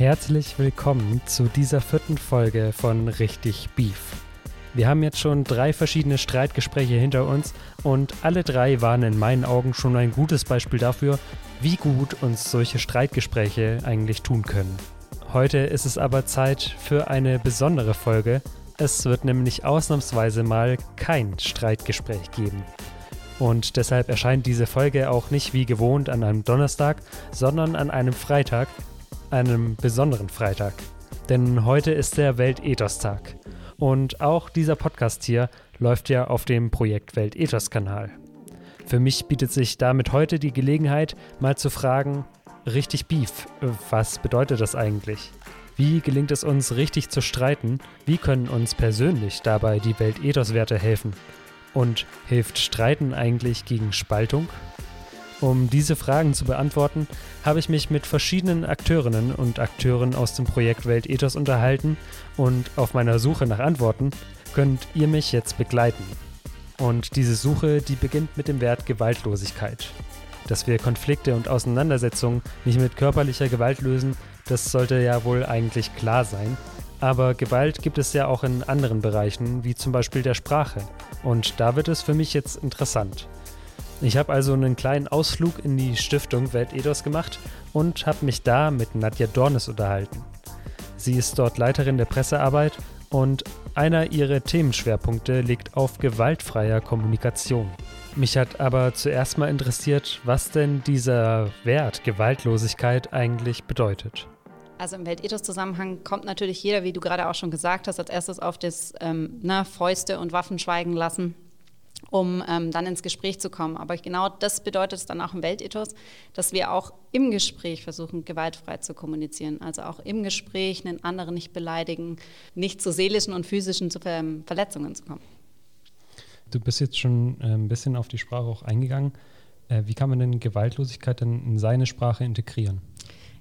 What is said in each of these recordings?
Herzlich willkommen zu dieser vierten Folge von Richtig Beef. Wir haben jetzt schon drei verschiedene Streitgespräche hinter uns und alle drei waren in meinen Augen schon ein gutes Beispiel dafür, wie gut uns solche Streitgespräche eigentlich tun können. Heute ist es aber Zeit für eine besondere Folge. Es wird nämlich ausnahmsweise mal kein Streitgespräch geben. Und deshalb erscheint diese Folge auch nicht wie gewohnt an einem Donnerstag, sondern an einem Freitag, einem besonderen Freitag. Denn heute ist der Weltethos-Tag. Und auch dieser Podcast hier läuft ja auf dem Projekt Weltethos-Kanal. Für mich bietet sich damit heute die Gelegenheit, mal zu fragen, richtig Beef, was bedeutet das eigentlich? Wie gelingt es uns richtig zu streiten? Wie können uns persönlich dabei die Weltethos-Werte helfen? Und hilft Streiten eigentlich gegen Spaltung? Um diese Fragen zu beantworten, habe ich mich mit verschiedenen Akteurinnen und Akteuren aus dem Projekt Weltethos unterhalten und auf meiner Suche nach Antworten könnt ihr mich jetzt begleiten. Und diese Suche, die beginnt mit dem Wert Gewaltlosigkeit. Dass wir Konflikte und Auseinandersetzungen nicht mit körperlicher Gewalt lösen, das sollte ja wohl eigentlich klar sein. Aber Gewalt gibt es ja auch in anderen Bereichen, wie zum Beispiel der Sprache. Und da wird es für mich jetzt interessant. Ich habe also einen kleinen Ausflug in die Stiftung Weltethos gemacht und habe mich da mit Nadja Dornes unterhalten. Sie ist dort Leiterin der Pressearbeit und einer ihrer Themenschwerpunkte liegt auf gewaltfreier Kommunikation. Mich hat aber zuerst mal interessiert, was denn dieser Wert Gewaltlosigkeit eigentlich bedeutet. Also im Weltethos-Zusammenhang kommt natürlich jeder, wie du gerade auch schon gesagt hast, als erstes auf das ähm, na, Fäuste und Waffen schweigen lassen um ähm, dann ins Gespräch zu kommen. Aber genau das bedeutet es dann auch im Weltethos, dass wir auch im Gespräch versuchen, gewaltfrei zu kommunizieren. Also auch im Gespräch einen anderen nicht beleidigen, nicht zu seelischen und physischen Verletzungen zu kommen. Du bist jetzt schon ein bisschen auf die Sprache auch eingegangen. Äh, wie kann man denn Gewaltlosigkeit denn in seine Sprache integrieren?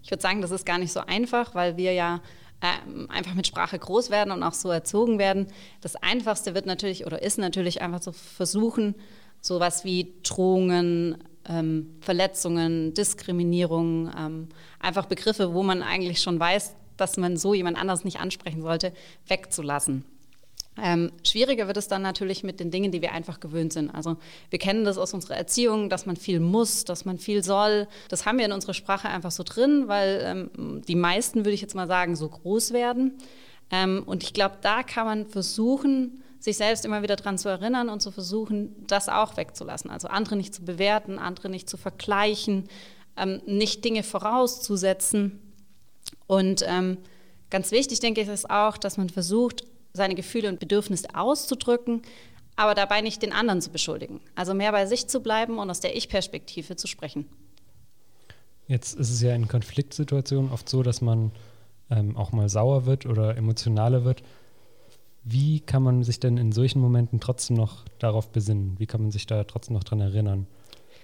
Ich würde sagen, das ist gar nicht so einfach, weil wir ja ähm, einfach mit Sprache groß werden und auch so erzogen werden. Das Einfachste wird natürlich oder ist natürlich einfach zu versuchen, sowas wie Drohungen, ähm, Verletzungen, Diskriminierung, ähm, einfach Begriffe, wo man eigentlich schon weiß, dass man so jemand anders nicht ansprechen sollte, wegzulassen. Ähm, schwieriger wird es dann natürlich mit den Dingen, die wir einfach gewöhnt sind. Also wir kennen das aus unserer Erziehung, dass man viel muss, dass man viel soll. Das haben wir in unserer Sprache einfach so drin, weil ähm, die meisten, würde ich jetzt mal sagen, so groß werden. Ähm, und ich glaube, da kann man versuchen, sich selbst immer wieder daran zu erinnern und zu versuchen, das auch wegzulassen. Also andere nicht zu bewerten, andere nicht zu vergleichen, ähm, nicht Dinge vorauszusetzen. Und ähm, ganz wichtig, denke ich, ist auch, dass man versucht, seine Gefühle und Bedürfnisse auszudrücken, aber dabei nicht den anderen zu beschuldigen. Also mehr bei sich zu bleiben und aus der Ich-Perspektive zu sprechen. Jetzt ist es ja in Konfliktsituationen oft so, dass man ähm, auch mal sauer wird oder emotionaler wird. Wie kann man sich denn in solchen Momenten trotzdem noch darauf besinnen? Wie kann man sich da trotzdem noch dran erinnern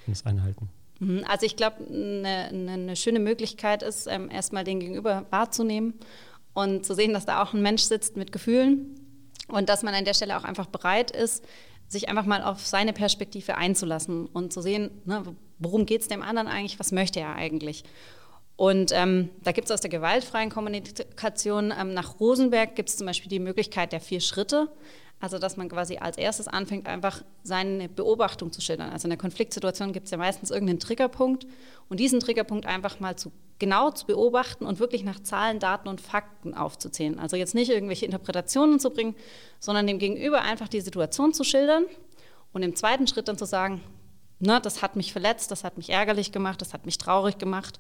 und es einhalten? Mhm, also ich glaube, eine, eine ne schöne Möglichkeit ist, ähm, erstmal den Gegenüber wahrzunehmen und zu sehen, dass da auch ein Mensch sitzt mit Gefühlen und dass man an der Stelle auch einfach bereit ist, sich einfach mal auf seine Perspektive einzulassen und zu sehen, ne, worum geht es dem anderen eigentlich, was möchte er eigentlich. Und ähm, da gibt es aus der gewaltfreien Kommunikation ähm, nach Rosenberg gibt es zum Beispiel die Möglichkeit der vier Schritte. Also dass man quasi als erstes anfängt, einfach seine Beobachtung zu schildern. Also in der Konfliktsituation gibt es ja meistens irgendeinen Triggerpunkt und diesen Triggerpunkt einfach mal zu genau zu beobachten und wirklich nach Zahlen, Daten und Fakten aufzuzählen. Also jetzt nicht irgendwelche Interpretationen zu bringen, sondern dem Gegenüber einfach die Situation zu schildern und im zweiten Schritt dann zu sagen, na, das hat mich verletzt, das hat mich ärgerlich gemacht, das hat mich traurig gemacht.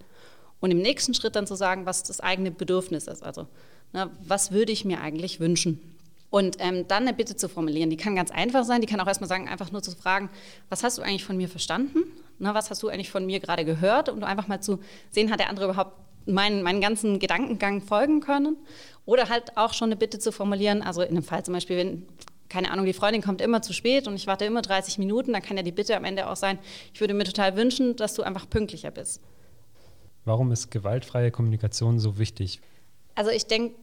Und im nächsten Schritt dann zu sagen, was das eigene Bedürfnis ist. Also, na, was würde ich mir eigentlich wünschen? Und ähm, dann eine Bitte zu formulieren. Die kann ganz einfach sein. Die kann auch erstmal sagen, einfach nur zu fragen, was hast du eigentlich von mir verstanden? Na, was hast du eigentlich von mir gerade gehört? Und einfach mal zu sehen, hat der andere überhaupt meinen, meinen ganzen Gedankengang folgen können? Oder halt auch schon eine Bitte zu formulieren. Also in einem Fall zum Beispiel, wenn keine Ahnung, die Freundin kommt immer zu spät und ich warte immer 30 Minuten, dann kann ja die Bitte am Ende auch sein, ich würde mir total wünschen, dass du einfach pünktlicher bist. Warum ist gewaltfreie Kommunikation so wichtig? Also ich denke,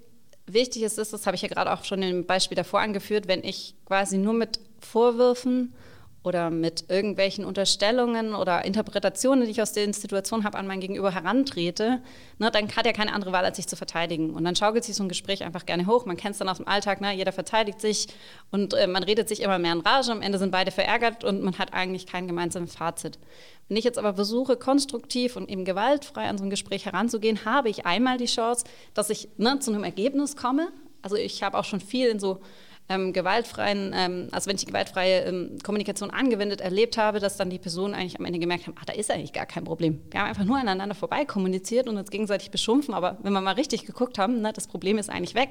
wichtig ist es, das habe ich ja gerade auch schon im Beispiel davor angeführt, wenn ich quasi nur mit Vorwürfen oder mit irgendwelchen Unterstellungen oder Interpretationen, die ich aus den Situationen habe, an mein Gegenüber herantrete, ne, dann hat er keine andere Wahl, als sich zu verteidigen. Und dann schaukelt sich so ein Gespräch einfach gerne hoch. Man kennt es dann aus dem Alltag, ne, jeder verteidigt sich und äh, man redet sich immer mehr in Rage. Am Ende sind beide verärgert und man hat eigentlich kein gemeinsames Fazit. Wenn ich jetzt aber versuche, konstruktiv und eben gewaltfrei an so ein Gespräch heranzugehen, habe ich einmal die Chance, dass ich ne, zu einem Ergebnis komme. Also ich habe auch schon viel in so ähm, gewaltfreien, ähm, also wenn ich die gewaltfreie ähm, Kommunikation angewendet erlebt habe, dass dann die Personen eigentlich am Ende gemerkt haben, ach, da ist eigentlich gar kein Problem. Wir haben einfach nur aneinander vorbei kommuniziert und uns gegenseitig beschumpfen, aber wenn wir mal richtig geguckt haben, ne, das Problem ist eigentlich weg.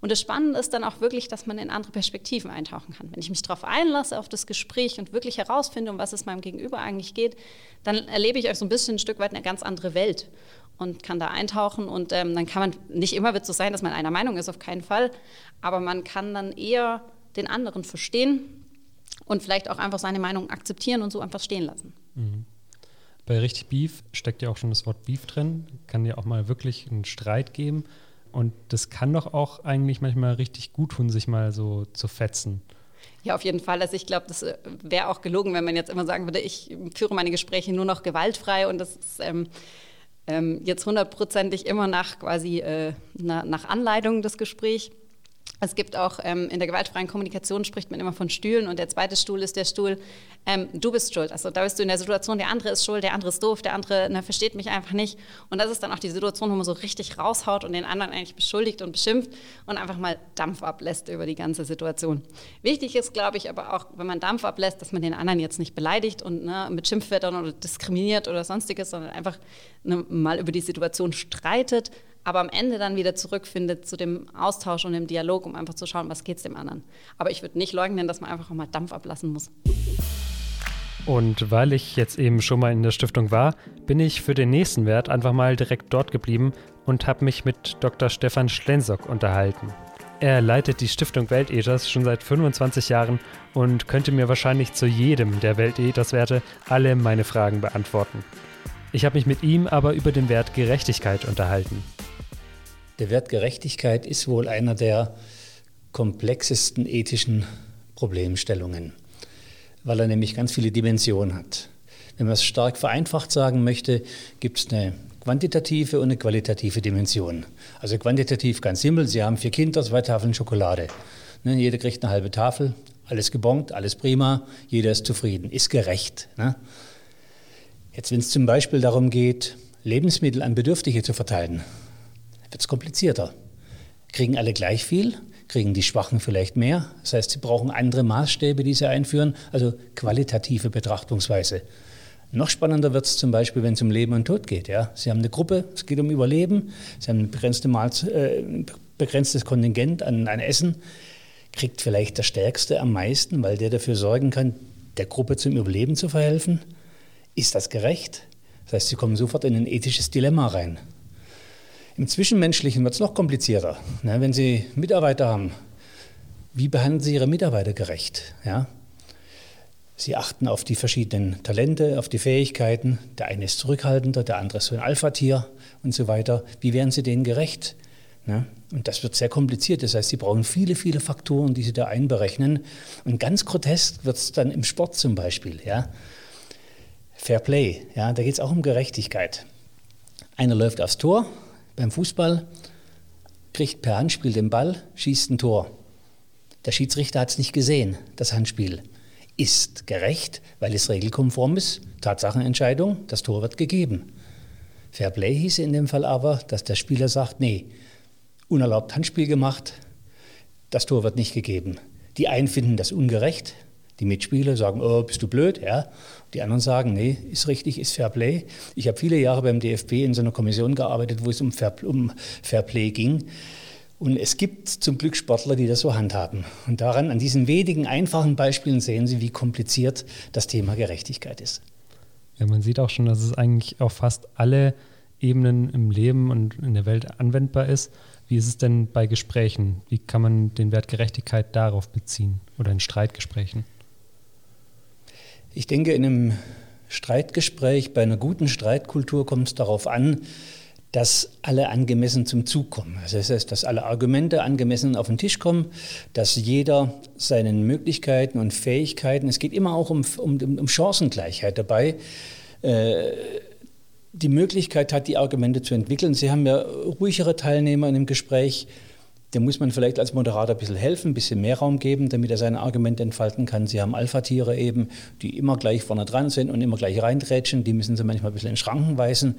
Und das Spannende ist dann auch wirklich, dass man in andere Perspektiven eintauchen kann. Wenn ich mich darauf einlasse, auf das Gespräch und wirklich herausfinde, um was es meinem Gegenüber eigentlich geht, dann erlebe ich euch so ein bisschen ein Stück weit eine ganz andere Welt und kann da eintauchen. Und ähm, dann kann man, nicht immer wird es so sein, dass man einer Meinung ist, auf keinen Fall, aber man kann dann eher den anderen verstehen und vielleicht auch einfach seine Meinung akzeptieren und so einfach stehen lassen. Mhm. Bei richtig Beef steckt ja auch schon das Wort Beef drin. Kann ja auch mal wirklich einen Streit geben. Und das kann doch auch eigentlich manchmal richtig gut tun, sich mal so zu fetzen. Ja, auf jeden Fall. Also ich glaube, das äh, wäre auch gelogen, wenn man jetzt immer sagen würde, ich führe meine Gespräche nur noch gewaltfrei und das ist ähm, ähm, jetzt hundertprozentig immer nach quasi äh, na, nach Anleitung des Gesprächs. Es gibt auch ähm, in der gewaltfreien Kommunikation spricht man immer von Stühlen und der zweite Stuhl ist der Stuhl, ähm, du bist schuld. Also da bist du in der Situation, der andere ist schuld, der andere ist doof, der andere ne, versteht mich einfach nicht. Und das ist dann auch die Situation, wo man so richtig raushaut und den anderen eigentlich beschuldigt und beschimpft und einfach mal Dampf ablässt über die ganze Situation. Wichtig ist, glaube ich, aber auch, wenn man Dampf ablässt, dass man den anderen jetzt nicht beleidigt und ne, mit Schimpfwörtern oder diskriminiert oder sonstiges, sondern einfach ne, mal über die Situation streitet aber am Ende dann wieder zurückfindet zu dem Austausch und dem Dialog, um einfach zu schauen, was geht es dem anderen. Aber ich würde nicht leugnen, dass man einfach auch mal Dampf ablassen muss. Und weil ich jetzt eben schon mal in der Stiftung war, bin ich für den nächsten Wert einfach mal direkt dort geblieben und habe mich mit Dr. Stefan Schlensock unterhalten. Er leitet die Stiftung Weltethos schon seit 25 Jahren und könnte mir wahrscheinlich zu jedem der Weltethos-Werte alle meine Fragen beantworten. Ich habe mich mit ihm aber über den Wert Gerechtigkeit unterhalten. Der Wert Gerechtigkeit ist wohl einer der komplexesten ethischen Problemstellungen, weil er nämlich ganz viele Dimensionen hat. Wenn man es stark vereinfacht sagen möchte, gibt es eine quantitative und eine qualitative Dimension. Also quantitativ ganz simpel, Sie haben vier Kinder, zwei Tafeln Schokolade. Ne, jeder kriegt eine halbe Tafel, alles gebongt, alles prima, jeder ist zufrieden, ist gerecht. Ne? Jetzt, wenn es zum Beispiel darum geht, Lebensmittel an Bedürftige zu verteilen, wird es komplizierter. Kriegen alle gleich viel? Kriegen die Schwachen vielleicht mehr? Das heißt, sie brauchen andere Maßstäbe, die sie einführen, also qualitative Betrachtungsweise. Noch spannender wird es zum Beispiel, wenn es um Leben und Tod geht. Ja? Sie haben eine Gruppe, es geht um Überleben, Sie haben ein begrenzte äh, begrenztes Kontingent an, an Essen. Kriegt vielleicht der Stärkste am meisten, weil der dafür sorgen kann, der Gruppe zum Überleben zu verhelfen? Ist das gerecht? Das heißt, Sie kommen sofort in ein ethisches Dilemma rein. Im Zwischenmenschlichen wird es noch komplizierter. Ne? Wenn Sie Mitarbeiter haben, wie behandeln Sie Ihre Mitarbeiter gerecht? Ja? Sie achten auf die verschiedenen Talente, auf die Fähigkeiten. Der eine ist zurückhaltender, der andere ist so ein Alpha-Tier und so weiter. Wie werden Sie denen gerecht? Ne? Und das wird sehr kompliziert. Das heißt, Sie brauchen viele, viele Faktoren, die Sie da einberechnen. Und ganz grotesk wird es dann im Sport zum Beispiel. Ja? Fair Play, ja? da geht es auch um Gerechtigkeit. Einer läuft aufs Tor, beim Fußball, kriegt per Handspiel den Ball, schießt ein Tor. Der Schiedsrichter hat es nicht gesehen, das Handspiel. Ist gerecht, weil es regelkonform ist, Tatsachenentscheidung, das Tor wird gegeben. Fair Play hieße in dem Fall aber, dass der Spieler sagt, nee, unerlaubt Handspiel gemacht, das Tor wird nicht gegeben. Die einen finden das ungerecht, die Mitspieler sagen, oh, bist du blöd, ja. Die anderen sagen, nee, ist richtig, ist Fair Play. Ich habe viele Jahre beim DFB in so einer Kommission gearbeitet, wo es um Fair, um Fair Play ging. Und es gibt zum Glück Sportler, die das so handhaben. Und daran, an diesen wenigen einfachen Beispielen sehen Sie, wie kompliziert das Thema Gerechtigkeit ist. Ja, man sieht auch schon, dass es eigentlich auf fast alle Ebenen im Leben und in der Welt anwendbar ist. Wie ist es denn bei Gesprächen? Wie kann man den Wert Gerechtigkeit darauf beziehen oder in Streitgesprächen? Ich denke, in einem Streitgespräch, bei einer guten Streitkultur kommt es darauf an, dass alle angemessen zum Zug kommen. Das heißt, dass alle Argumente angemessen auf den Tisch kommen, dass jeder seinen Möglichkeiten und Fähigkeiten, es geht immer auch um, um, um Chancengleichheit dabei, äh, die Möglichkeit hat, die Argumente zu entwickeln. Sie haben ja ruhigere Teilnehmer in dem Gespräch, dem muss man vielleicht als Moderator ein bisschen helfen, ein bisschen mehr Raum geben, damit er seine Argumente entfalten kann. Sie haben Alpha-Tiere eben, die immer gleich vorne dran sind und immer gleich reindrätschen. Die müssen Sie manchmal ein bisschen in Schranken weisen.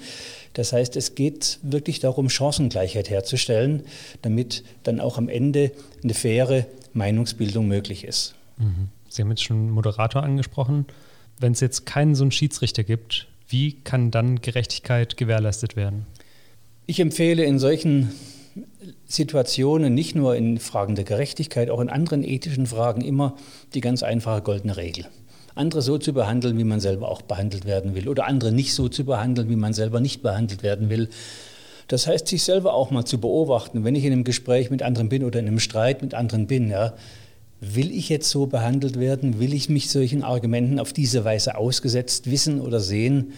Das heißt, es geht wirklich darum, Chancengleichheit herzustellen, damit dann auch am Ende eine faire Meinungsbildung möglich ist. Mhm. Sie haben jetzt schon Moderator angesprochen. Wenn es jetzt keinen so einen Schiedsrichter gibt, wie kann dann Gerechtigkeit gewährleistet werden? Ich empfehle in solchen Situationen, nicht nur in Fragen der Gerechtigkeit, auch in anderen ethischen Fragen immer die ganz einfache goldene Regel. Andere so zu behandeln, wie man selber auch behandelt werden will, oder andere nicht so zu behandeln, wie man selber nicht behandelt werden will. Das heißt, sich selber auch mal zu beobachten, wenn ich in einem Gespräch mit anderen bin oder in einem Streit mit anderen bin, ja, will ich jetzt so behandelt werden? Will ich mich solchen Argumenten auf diese Weise ausgesetzt wissen oder sehen?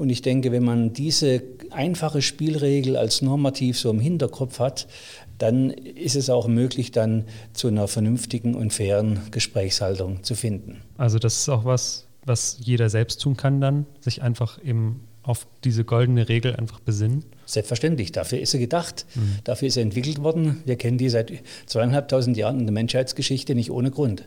Und ich denke, wenn man diese einfache Spielregel als normativ so im Hinterkopf hat, dann ist es auch möglich, dann zu einer vernünftigen und fairen Gesprächshaltung zu finden. Also das ist auch was, was jeder selbst tun kann dann, sich einfach eben auf diese goldene Regel einfach besinnen? Selbstverständlich, dafür ist er gedacht, mhm. dafür ist er entwickelt worden. Wir kennen die seit zweieinhalbtausend Jahren in der Menschheitsgeschichte nicht ohne Grund.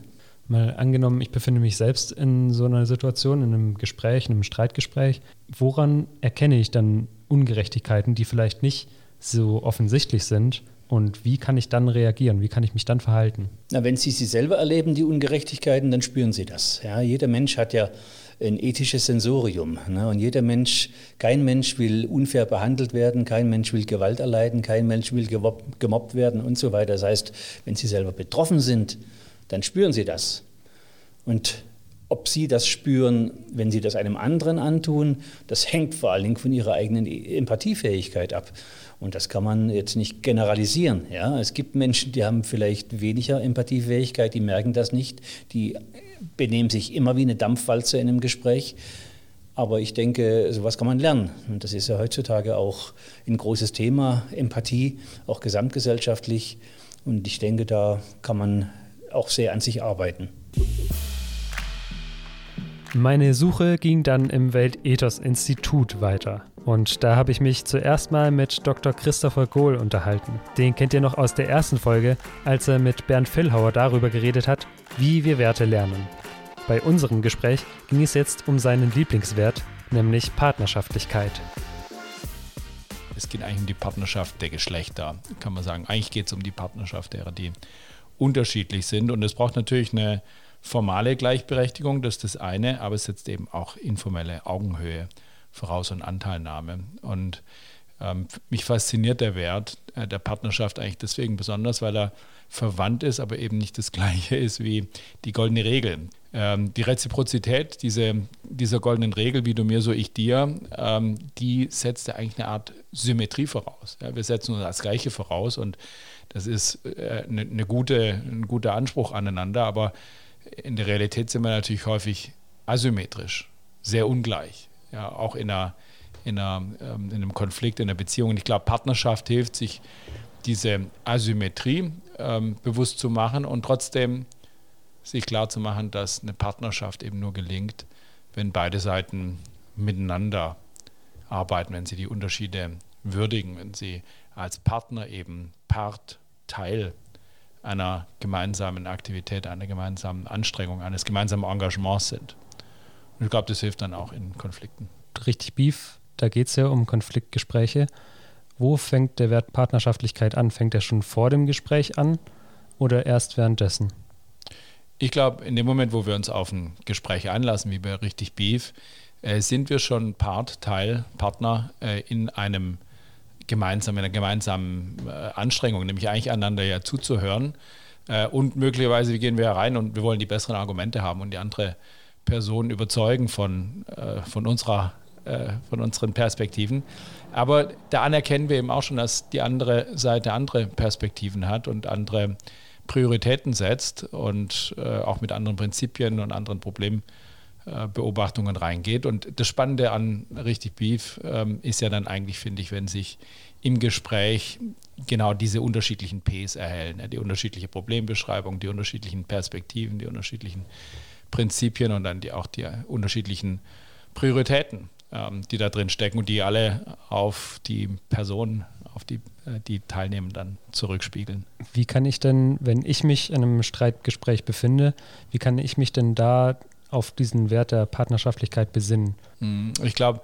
Mal angenommen, ich befinde mich selbst in so einer Situation, in einem Gespräch, in einem Streitgespräch. Woran erkenne ich dann Ungerechtigkeiten, die vielleicht nicht so offensichtlich sind? Und wie kann ich dann reagieren? Wie kann ich mich dann verhalten? Na, wenn Sie sie selber erleben, die Ungerechtigkeiten, dann spüren Sie das. Ja, jeder Mensch hat ja ein ethisches Sensorium. Ne? Und jeder Mensch, kein Mensch will unfair behandelt werden, kein Mensch will Gewalt erleiden, kein Mensch will gemobbt werden und so weiter. Das heißt, wenn Sie selber betroffen sind, dann spüren sie das. Und ob sie das spüren, wenn sie das einem anderen antun, das hängt vor allen Dingen von ihrer eigenen Empathiefähigkeit ab. Und das kann man jetzt nicht generalisieren. Ja? Es gibt Menschen, die haben vielleicht weniger Empathiefähigkeit, die merken das nicht, die benehmen sich immer wie eine Dampfwalze in einem Gespräch. Aber ich denke, sowas kann man lernen. Und das ist ja heutzutage auch ein großes Thema, Empathie, auch gesamtgesellschaftlich. Und ich denke, da kann man auch sehr an sich arbeiten. Meine Suche ging dann im Weltethos-Institut weiter. Und da habe ich mich zuerst mal mit Dr. Christopher Gohl unterhalten. Den kennt ihr noch aus der ersten Folge, als er mit Bernd Villhauer darüber geredet hat, wie wir Werte lernen. Bei unserem Gespräch ging es jetzt um seinen Lieblingswert, nämlich Partnerschaftlichkeit. Es geht eigentlich um die Partnerschaft der Geschlechter, kann man sagen. Eigentlich geht es um die Partnerschaft derer, die unterschiedlich sind. Und es braucht natürlich eine formale Gleichberechtigung, das ist das eine, aber es setzt eben auch informelle Augenhöhe voraus und Anteilnahme. Und ähm, mich fasziniert der Wert äh, der Partnerschaft eigentlich deswegen besonders, weil er verwandt ist, aber eben nicht das gleiche ist wie die goldene Regel. Ähm, die Reziprozität diese, dieser goldenen Regel, wie du mir, so ich dir, ähm, die setzt ja eigentlich eine Art Symmetrie voraus. Ja, wir setzen uns das Gleiche voraus und das ist äh, eine, eine gute, ein guter Anspruch aneinander, aber in der Realität sind wir natürlich häufig asymmetrisch, sehr ungleich. Ja, auch in, einer, in, einer, ähm, in einem Konflikt, in einer Beziehung. Und ich glaube, Partnerschaft hilft, sich diese Asymmetrie ähm, bewusst zu machen und trotzdem sich klar zu machen, dass eine Partnerschaft eben nur gelingt, wenn beide Seiten miteinander arbeiten, wenn sie die Unterschiede würdigen, wenn sie als Partner eben Part, Teil einer gemeinsamen Aktivität, einer gemeinsamen Anstrengung, eines gemeinsamen Engagements sind. Und ich glaube, das hilft dann auch in Konflikten. Richtig Beef, da geht es ja um Konfliktgespräche. Wo fängt der Wert Partnerschaftlichkeit an? Fängt er schon vor dem Gespräch an oder erst währenddessen? Ich glaube, in dem Moment, wo wir uns auf ein Gespräch einlassen, wie bei Richtig Beef, äh, sind wir schon Part, Teil, Partner äh, in einem gemeinsam, in einer gemeinsamen äh, Anstrengung, nämlich eigentlich einander ja zuzuhören. Äh, und möglicherweise gehen wir herein und wir wollen die besseren Argumente haben und die andere Person überzeugen von, äh, von, unserer, von unseren Perspektiven. Aber da anerkennen wir eben auch schon, dass die andere Seite andere Perspektiven hat und andere Prioritäten setzt und auch mit anderen Prinzipien und anderen äh, Beobachtungen reingeht. Und das Spannende an richtig Beef ähm, ist ja dann eigentlich, finde ich, wenn sich im Gespräch genau diese unterschiedlichen Ps erhellen, ja, die unterschiedliche Problembeschreibung, die unterschiedlichen Perspektiven, die unterschiedlichen Prinzipien und dann die, auch die unterschiedlichen Prioritäten, ähm, die da drin stecken und die alle auf die Person, auf die, äh, die teilnehmen, dann zurückspiegeln. Wie kann ich denn, wenn ich mich in einem Streitgespräch befinde, wie kann ich mich denn da auf diesen Wert der Partnerschaftlichkeit besinnen? Hm, ich glaube,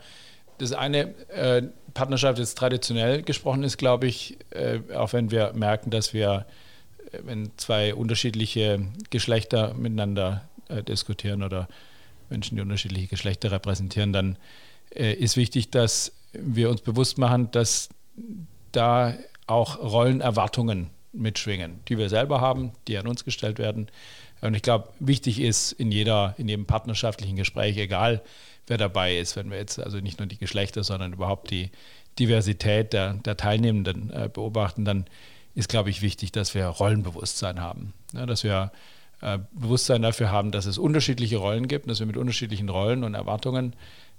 das eine, äh, Partnerschaft jetzt traditionell gesprochen ist, glaube ich, äh, auch wenn wir merken, dass wir, äh, wenn zwei unterschiedliche Geschlechter miteinander äh, diskutieren oder Menschen, die unterschiedliche Geschlechter repräsentieren, dann äh, ist wichtig, dass wir uns bewusst machen, dass da auch Rollenerwartungen mitschwingen, die wir selber haben, die an uns gestellt werden. Und ich glaube, wichtig ist in jeder, in jedem partnerschaftlichen Gespräch, egal wer dabei ist, wenn wir jetzt also nicht nur die Geschlechter, sondern überhaupt die Diversität der, der Teilnehmenden äh, beobachten, dann ist, glaube ich, wichtig, dass wir Rollenbewusstsein haben. Ja, dass wir äh, Bewusstsein dafür haben, dass es unterschiedliche Rollen gibt, dass wir mit unterschiedlichen Rollen und Erwartungen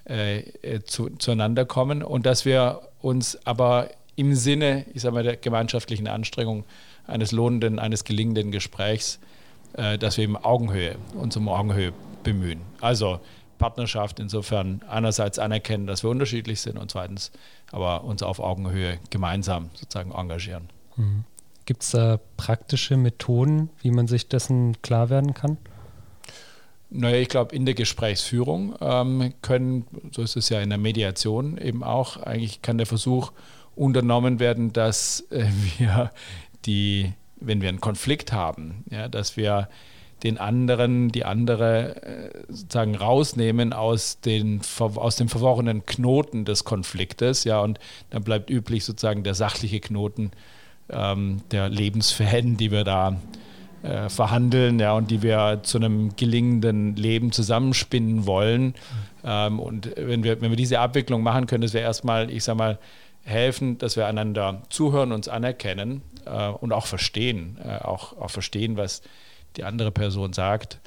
äh, äh zu, zueinander kommen und dass wir uns aber im Sinne, ich sage mal, der gemeinschaftlichen Anstrengung eines lohnenden, eines gelingenden Gesprächs, dass wir im Augenhöhe, uns um Augenhöhe bemühen. Also Partnerschaft insofern einerseits anerkennen, dass wir unterschiedlich sind und zweitens aber uns auf Augenhöhe gemeinsam sozusagen engagieren. Mhm. Gibt es da praktische Methoden, wie man sich dessen klar werden kann? Naja, ich glaube, in der Gesprächsführung ähm, können, so ist es ja in der Mediation eben auch, eigentlich kann der Versuch unternommen werden, dass äh, wir die, wenn wir einen Konflikt haben, ja, dass wir den anderen, die andere äh, sozusagen rausnehmen aus, den, aus dem verworrenen Knoten des Konfliktes, ja, und dann bleibt üblich sozusagen der sachliche Knoten ähm, der Lebensfäden, die wir da äh, verhandeln ja, und die wir zu einem gelingenden Leben zusammenspinnen wollen. Ähm, und wenn wir, wenn wir diese Abwicklung machen können, dass wir erstmal, ich sag mal, helfen, dass wir einander zuhören, uns anerkennen äh, und auch verstehen, äh, auch, auch verstehen, was die andere Person sagt,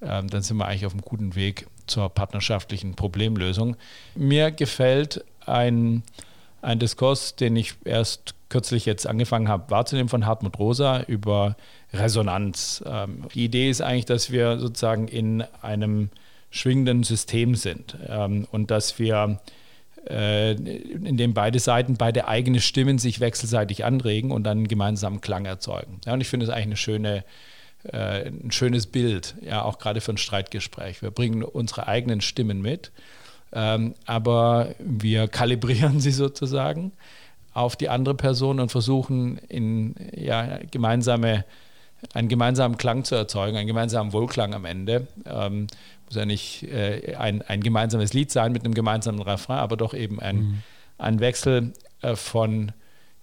ähm, dann sind wir eigentlich auf einem guten Weg zur partnerschaftlichen Problemlösung. Mir gefällt ein, ein Diskurs, den ich erst kürzlich jetzt angefangen habe wahrzunehmen von Hartmut Rosa über Resonanz. Ähm, die Idee ist eigentlich, dass wir sozusagen in einem schwingenden System sind ähm, und dass wir äh, in dem beide Seiten, beide eigene Stimmen sich wechselseitig anregen und dann einen gemeinsamen Klang erzeugen. Ja, und ich finde es eigentlich eine schöne, äh, ein schönes Bild, ja, auch gerade für ein Streitgespräch. Wir bringen unsere eigenen Stimmen mit, ähm, aber wir kalibrieren sie sozusagen auf die andere Person und versuchen, in, ja, gemeinsame, einen gemeinsamen Klang zu erzeugen, einen gemeinsamen Wohlklang am Ende. Ähm, muss ja nicht äh, ein, ein gemeinsames Lied sein mit einem gemeinsamen Refrain, aber doch eben ein, mhm. ein Wechsel äh, von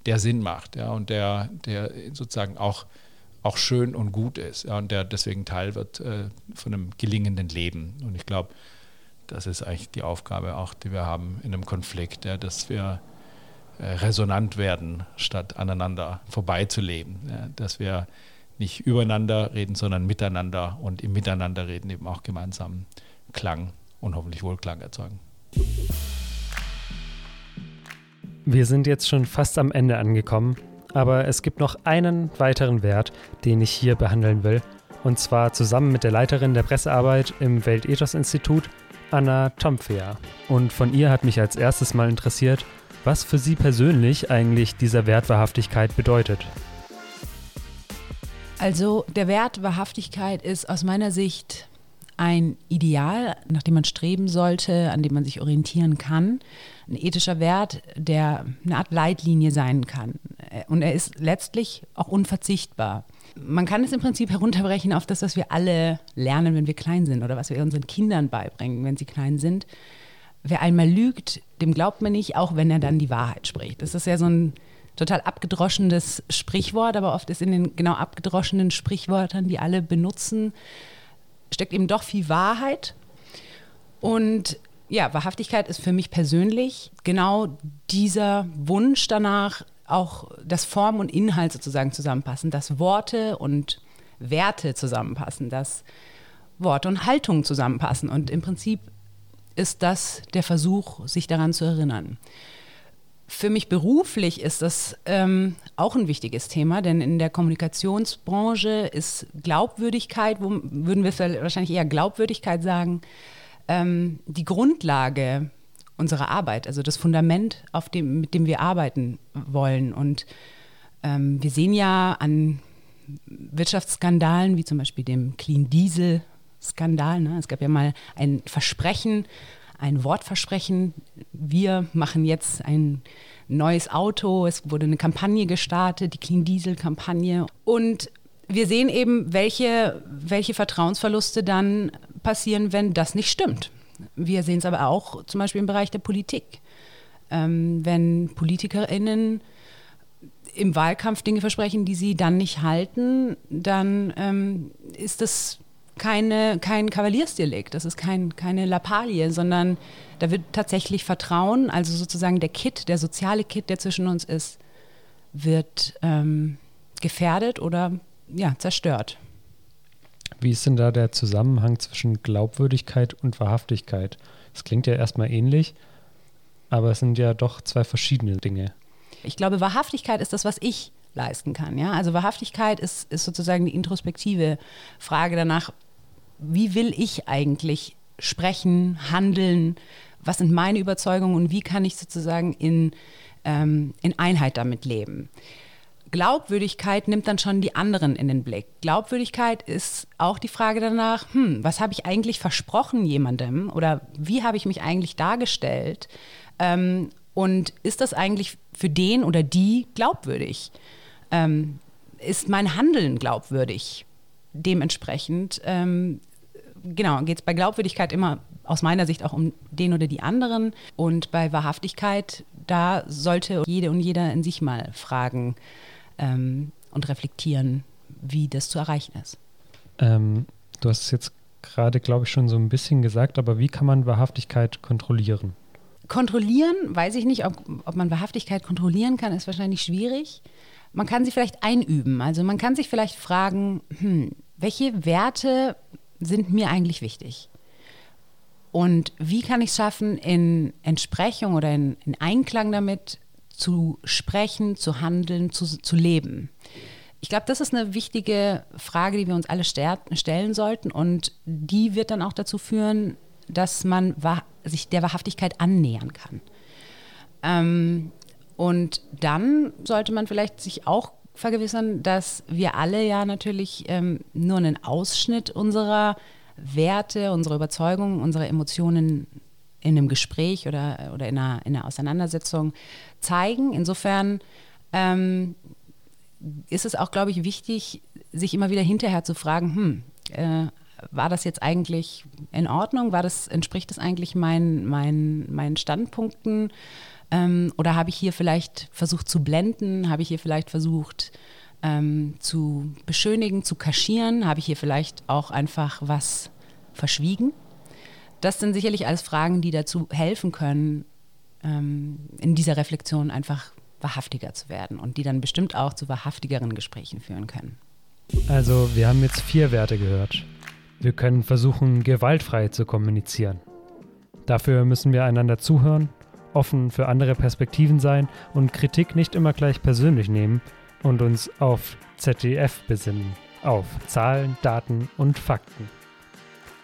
der Sinn macht ja, und der, der sozusagen auch, auch schön und gut ist ja, und der deswegen Teil wird äh, von einem gelingenden Leben. Und ich glaube, das ist eigentlich die Aufgabe auch, die wir haben in einem Konflikt, ja, dass wir äh, resonant werden, statt aneinander vorbeizuleben. Ja, dass wir nicht übereinander reden, sondern miteinander und im Miteinander reden eben auch gemeinsam Klang und hoffentlich Wohlklang erzeugen. Wir sind jetzt schon fast am Ende angekommen, aber es gibt noch einen weiteren Wert, den ich hier behandeln will, und zwar zusammen mit der Leiterin der Pressearbeit im Weltethos-Institut, Anna Tompfeer. Und von ihr hat mich als erstes mal interessiert, was für Sie persönlich eigentlich dieser Wert Wahrhaftigkeit bedeutet. Also der Wert Wahrhaftigkeit ist aus meiner Sicht ein Ideal, nach dem man streben sollte, an dem man sich orientieren kann. Ein ethischer Wert, der eine Art Leitlinie sein kann. Und er ist letztlich auch unverzichtbar. Man kann es im Prinzip herunterbrechen auf das, was wir alle lernen, wenn wir klein sind oder was wir unseren Kindern beibringen, wenn sie klein sind wer einmal lügt, dem glaubt man nicht, auch wenn er dann die Wahrheit spricht. Das ist ja so ein total abgedroschenes Sprichwort, aber oft ist in den genau abgedroschenen Sprichwörtern, die alle benutzen, steckt eben doch viel Wahrheit. Und ja, Wahrhaftigkeit ist für mich persönlich genau dieser Wunsch danach, auch dass Form und Inhalt sozusagen zusammenpassen, dass Worte und Werte zusammenpassen, dass Worte und Haltungen zusammenpassen. Und im Prinzip ist das der Versuch, sich daran zu erinnern. Für mich beruflich ist das ähm, auch ein wichtiges Thema, denn in der Kommunikationsbranche ist Glaubwürdigkeit, wo würden wir wahrscheinlich eher Glaubwürdigkeit sagen, ähm, die Grundlage unserer Arbeit, also das Fundament, auf dem, mit dem wir arbeiten wollen. Und ähm, wir sehen ja an Wirtschaftsskandalen, wie zum Beispiel dem Clean Diesel Skandal. Ne? Es gab ja mal ein Versprechen, ein Wortversprechen. Wir machen jetzt ein neues Auto. Es wurde eine Kampagne gestartet, die Clean Diesel Kampagne. Und wir sehen eben, welche, welche Vertrauensverluste dann passieren, wenn das nicht stimmt. Wir sehen es aber auch zum Beispiel im Bereich der Politik. Ähm, wenn PolitikerInnen im Wahlkampf Dinge versprechen, die sie dann nicht halten, dann ähm, ist das keine, kein Kavaliersdelikt, das ist kein, keine Lappalie, sondern da wird tatsächlich Vertrauen, also sozusagen der Kit, der soziale Kit, der zwischen uns ist, wird ähm, gefährdet oder ja, zerstört. Wie ist denn da der Zusammenhang zwischen Glaubwürdigkeit und Wahrhaftigkeit? Das klingt ja erstmal ähnlich, aber es sind ja doch zwei verschiedene Dinge. Ich glaube, Wahrhaftigkeit ist das, was ich leisten kann. Ja? Also Wahrhaftigkeit ist, ist sozusagen die introspektive Frage danach, wie will ich eigentlich sprechen, handeln, was sind meine Überzeugungen und wie kann ich sozusagen in, ähm, in Einheit damit leben. Glaubwürdigkeit nimmt dann schon die anderen in den Blick. Glaubwürdigkeit ist auch die Frage danach, hm, was habe ich eigentlich versprochen jemandem oder wie habe ich mich eigentlich dargestellt ähm, und ist das eigentlich für den oder die glaubwürdig? Ähm, ist mein Handeln glaubwürdig? Dementsprechend ähm, genau, geht es bei Glaubwürdigkeit immer aus meiner Sicht auch um den oder die anderen. Und bei Wahrhaftigkeit, da sollte jede und jeder in sich mal fragen ähm, und reflektieren, wie das zu erreichen ist. Ähm, du hast es jetzt gerade, glaube ich, schon so ein bisschen gesagt, aber wie kann man Wahrhaftigkeit kontrollieren? Kontrollieren, weiß ich nicht, ob, ob man Wahrhaftigkeit kontrollieren kann, ist wahrscheinlich schwierig. Man kann sie vielleicht einüben. Also man kann sich vielleicht fragen, hm, welche Werte sind mir eigentlich wichtig? Und wie kann ich es schaffen, in Entsprechung oder in, in, Einklang damit zu sprechen, zu handeln, zu, zu leben? Ich glaube, das ist eine wichtige Frage, die wir uns alle stellen sollten. Und die wird dann auch dazu führen, dass man sich der Wahrhaftigkeit annähern kann. Ähm, und dann sollte man vielleicht sich auch vergewissern, dass wir alle ja natürlich ähm, nur einen Ausschnitt unserer Werte, unserer Überzeugungen, unserer Emotionen in einem Gespräch oder, oder in, einer, in einer Auseinandersetzung zeigen. Insofern ähm, ist es auch, glaube ich, wichtig, sich immer wieder hinterher zu fragen, hm, äh, war das jetzt eigentlich in Ordnung? War das, entspricht das eigentlich mein, mein, meinen Standpunkten? Ähm, oder habe ich hier vielleicht versucht zu blenden? Habe ich hier vielleicht versucht ähm, zu beschönigen, zu kaschieren? Habe ich hier vielleicht auch einfach was verschwiegen? Das sind sicherlich alles Fragen, die dazu helfen können, ähm, in dieser Reflexion einfach wahrhaftiger zu werden und die dann bestimmt auch zu wahrhaftigeren Gesprächen führen können. Also wir haben jetzt vier Werte gehört. Wir können versuchen, gewaltfrei zu kommunizieren. Dafür müssen wir einander zuhören, offen für andere Perspektiven sein und Kritik nicht immer gleich persönlich nehmen und uns auf ZDF besinnen, auf Zahlen, Daten und Fakten.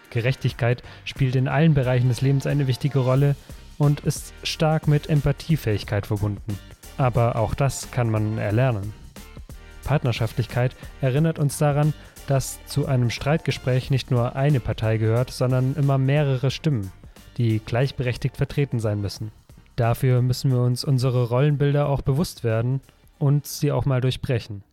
Gerechtigkeit spielt in allen Bereichen des Lebens eine wichtige Rolle und ist stark mit Empathiefähigkeit verbunden. Aber auch das kann man erlernen. Partnerschaftlichkeit erinnert uns daran, dass zu einem Streitgespräch nicht nur eine Partei gehört, sondern immer mehrere Stimmen, die gleichberechtigt vertreten sein müssen. Dafür müssen wir uns unsere Rollenbilder auch bewusst werden und sie auch mal durchbrechen.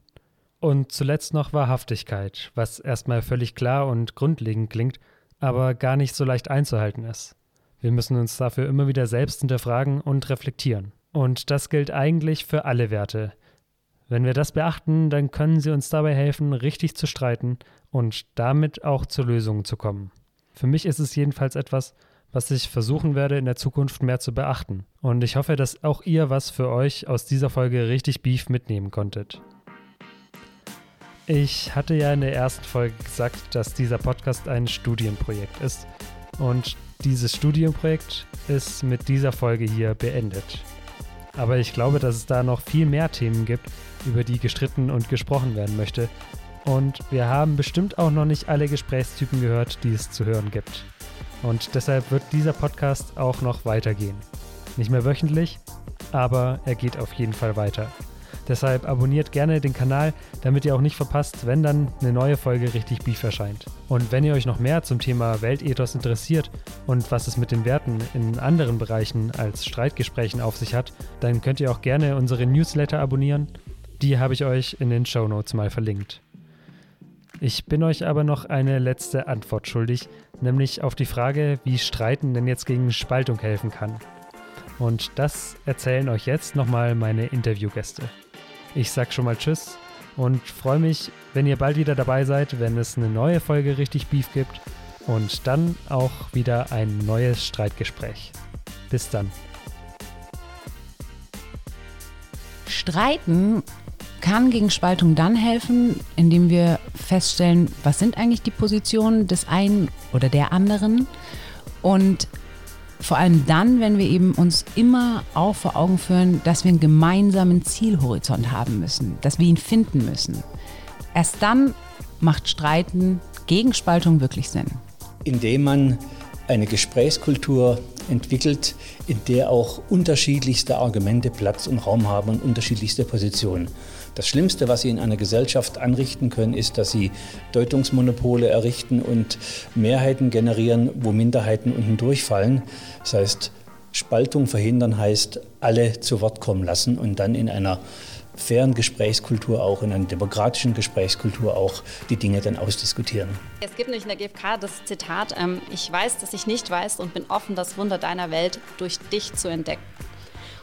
Und zuletzt noch Wahrhaftigkeit, was erstmal völlig klar und grundlegend klingt, aber gar nicht so leicht einzuhalten ist. Wir müssen uns dafür immer wieder selbst hinterfragen und reflektieren. Und das gilt eigentlich für alle Werte. Wenn wir das beachten, dann können sie uns dabei helfen, richtig zu streiten und damit auch zu Lösungen zu kommen. Für mich ist es jedenfalls etwas, was ich versuchen werde, in der Zukunft mehr zu beachten. Und ich hoffe, dass auch ihr was für euch aus dieser Folge richtig Beef mitnehmen konntet. Ich hatte ja in der ersten Folge gesagt, dass dieser Podcast ein Studienprojekt ist. Und dieses Studienprojekt ist mit dieser Folge hier beendet. Aber ich glaube, dass es da noch viel mehr Themen gibt, über die gestritten und gesprochen werden möchte. Und wir haben bestimmt auch noch nicht alle Gesprächstypen gehört, die es zu hören gibt. Und deshalb wird dieser Podcast auch noch weitergehen. Nicht mehr wöchentlich, aber er geht auf jeden Fall weiter. Deshalb abonniert gerne den Kanal, damit ihr auch nicht verpasst, wenn dann eine neue Folge richtig Beef erscheint. Und wenn ihr euch noch mehr zum Thema Weltethos interessiert und was es mit den Werten in anderen Bereichen als Streitgesprächen auf sich hat, dann könnt ihr auch gerne unsere Newsletter abonnieren. Die habe ich euch in den Show Notes mal verlinkt. Ich bin euch aber noch eine letzte Antwort schuldig, nämlich auf die Frage, wie Streiten denn jetzt gegen Spaltung helfen kann. Und das erzählen euch jetzt nochmal meine Interviewgäste. Ich sag schon mal Tschüss und freue mich, wenn ihr bald wieder dabei seid, wenn es eine neue Folge Richtig Beef gibt und dann auch wieder ein neues Streitgespräch. Bis dann. Streiten kann gegen Spaltung dann helfen, indem wir feststellen, was sind eigentlich die Positionen des einen oder der anderen und vor allem dann, wenn wir eben uns immer auch vor Augen führen, dass wir einen gemeinsamen Zielhorizont haben müssen, dass wir ihn finden müssen. Erst dann macht Streiten gegen Spaltung wirklich Sinn. Indem man eine Gesprächskultur entwickelt, in der auch unterschiedlichste Argumente Platz und Raum haben und unterschiedlichste Positionen. Das Schlimmste, was Sie in einer Gesellschaft anrichten können, ist, dass Sie Deutungsmonopole errichten und Mehrheiten generieren, wo Minderheiten unten durchfallen. Das heißt, Spaltung verhindern heißt, alle zu Wort kommen lassen und dann in einer fairen Gesprächskultur auch, in einer demokratischen Gesprächskultur auch die Dinge dann ausdiskutieren. Es gibt nicht in der GfK das Zitat, ähm, ich weiß, dass ich nicht weiß und bin offen, das Wunder deiner Welt durch dich zu entdecken.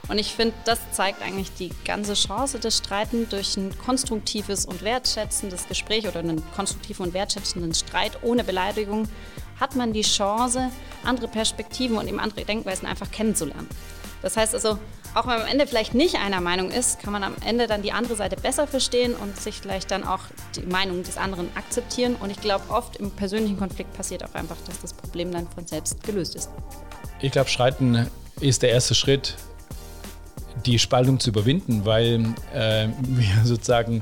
Und ich finde, das zeigt eigentlich die ganze Chance des Streiten durch ein konstruktives und wertschätzendes Gespräch oder einen konstruktiven und wertschätzenden Streit ohne Beleidigung hat man die Chance, andere Perspektiven und eben andere Denkweisen einfach kennenzulernen. Das heißt also, auch wenn man am Ende vielleicht nicht einer Meinung ist, kann man am Ende dann die andere Seite besser verstehen und sich vielleicht dann auch die Meinung des anderen akzeptieren. Und ich glaube, oft im persönlichen Konflikt passiert auch einfach, dass das Problem dann von selbst gelöst ist. Ich glaube, Streiten ist der erste Schritt die Spaltung zu überwinden, weil äh, wir sozusagen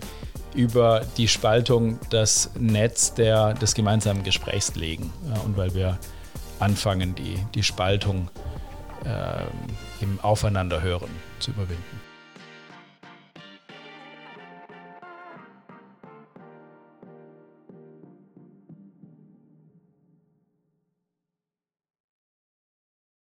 über die Spaltung das Netz der, des gemeinsamen Gesprächs legen ja, und weil wir anfangen, die, die Spaltung äh, im Aufeinanderhören zu überwinden.